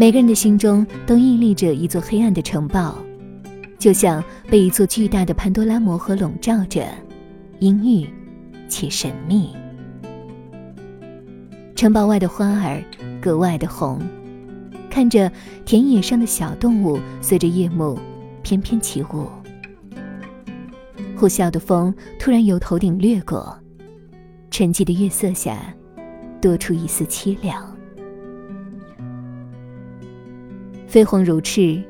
每个人的心中都屹立着一座黑暗的城堡，就像被一座巨大的潘多拉魔盒笼罩着，阴郁且神秘。城堡外的花儿格外的红，看着田野上的小动物随着夜幕翩翩起舞。呼啸的风突然由头顶掠过，沉寂的月色下，多出一丝凄凉。飞鸿如翅，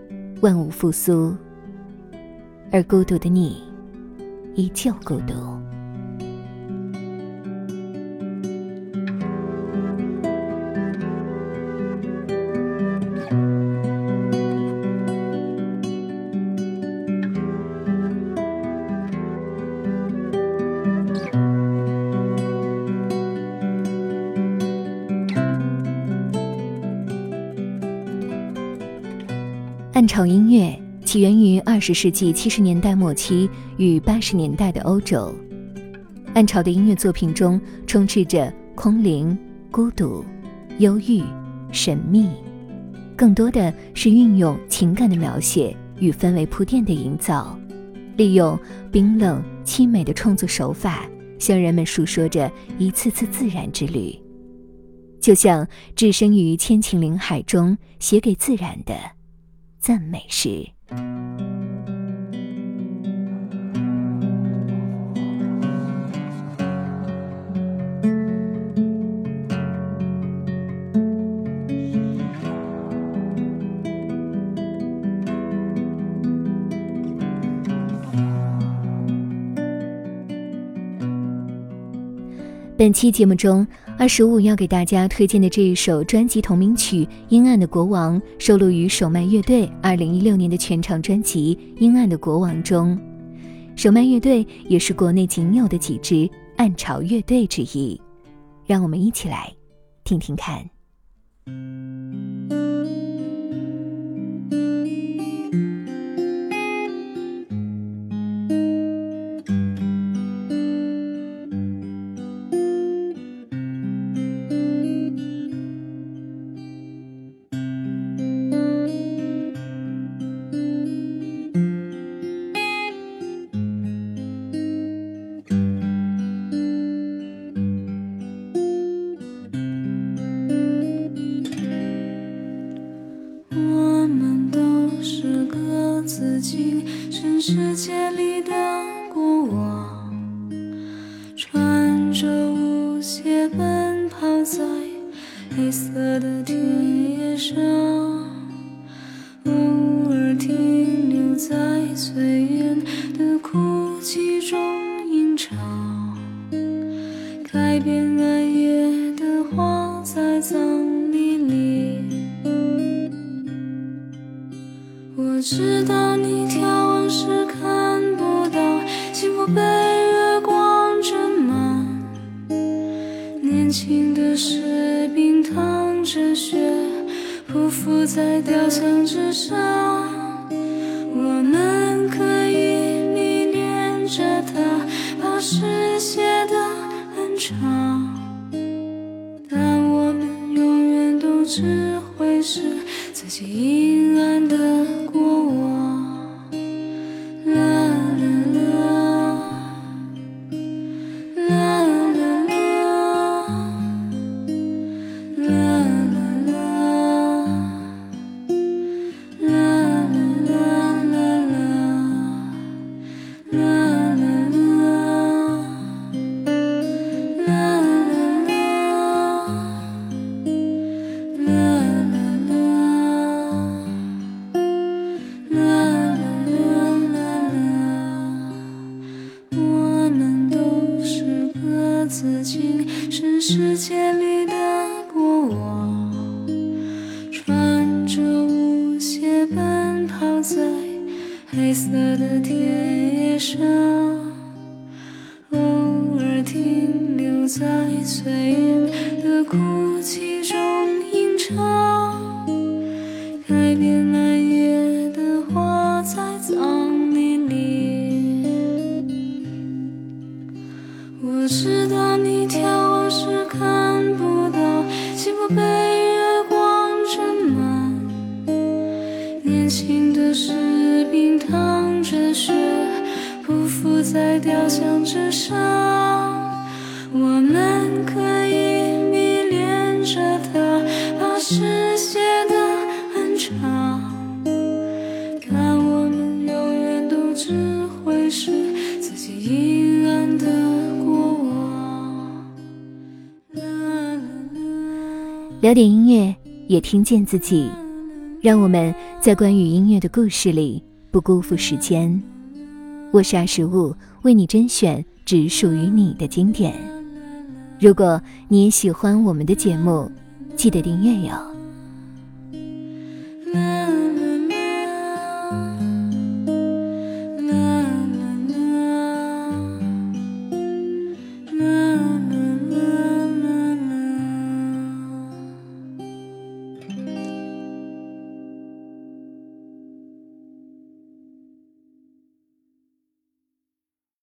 万物复苏，而孤独的你，依旧孤独。暗潮音乐起源于二十世纪七十年代末期与八十年代的欧洲。暗潮的音乐作品中充斥着空灵、孤独、忧郁、神秘，更多的是运用情感的描写与氛围铺垫的营造，利用冰冷凄美的创作手法，向人们诉说着一次次自然之旅，就像置身于千顷林海中写给自然的。赞美时。本期节目中，二十五要给大家推荐的这一首专辑同名曲《阴暗的国王》，收录于手麦乐队二零一六年的全长专辑《阴暗的国王》中。手麦乐队也是国内仅有的几支暗潮乐队之一，让我们一起来听听看。穿着舞鞋奔跑在黑色的田野上，偶尔停留在岁月的哭泣中吟唱，改变暗夜的花在葬礼里。我知道匍匐在雕像之上。我们可以迷恋着他把诗写得很长，但我们永远都只会是自己阴暗的自己是世界里的国王，穿着舞鞋奔跑在黑色的田野上，偶尔停留在岁月的枯。的士兵躺着血，匍匐在雕像之上。我们可以迷恋着他，把诗写得很长，但我们永远都只会是自己阴暗的过往。啦啦啦聊点音乐，也听见自己。让我们在关于音乐的故事里不辜负时间。我是二十五，为你甄选只属于你的经典。如果你也喜欢我们的节目，记得订阅哟。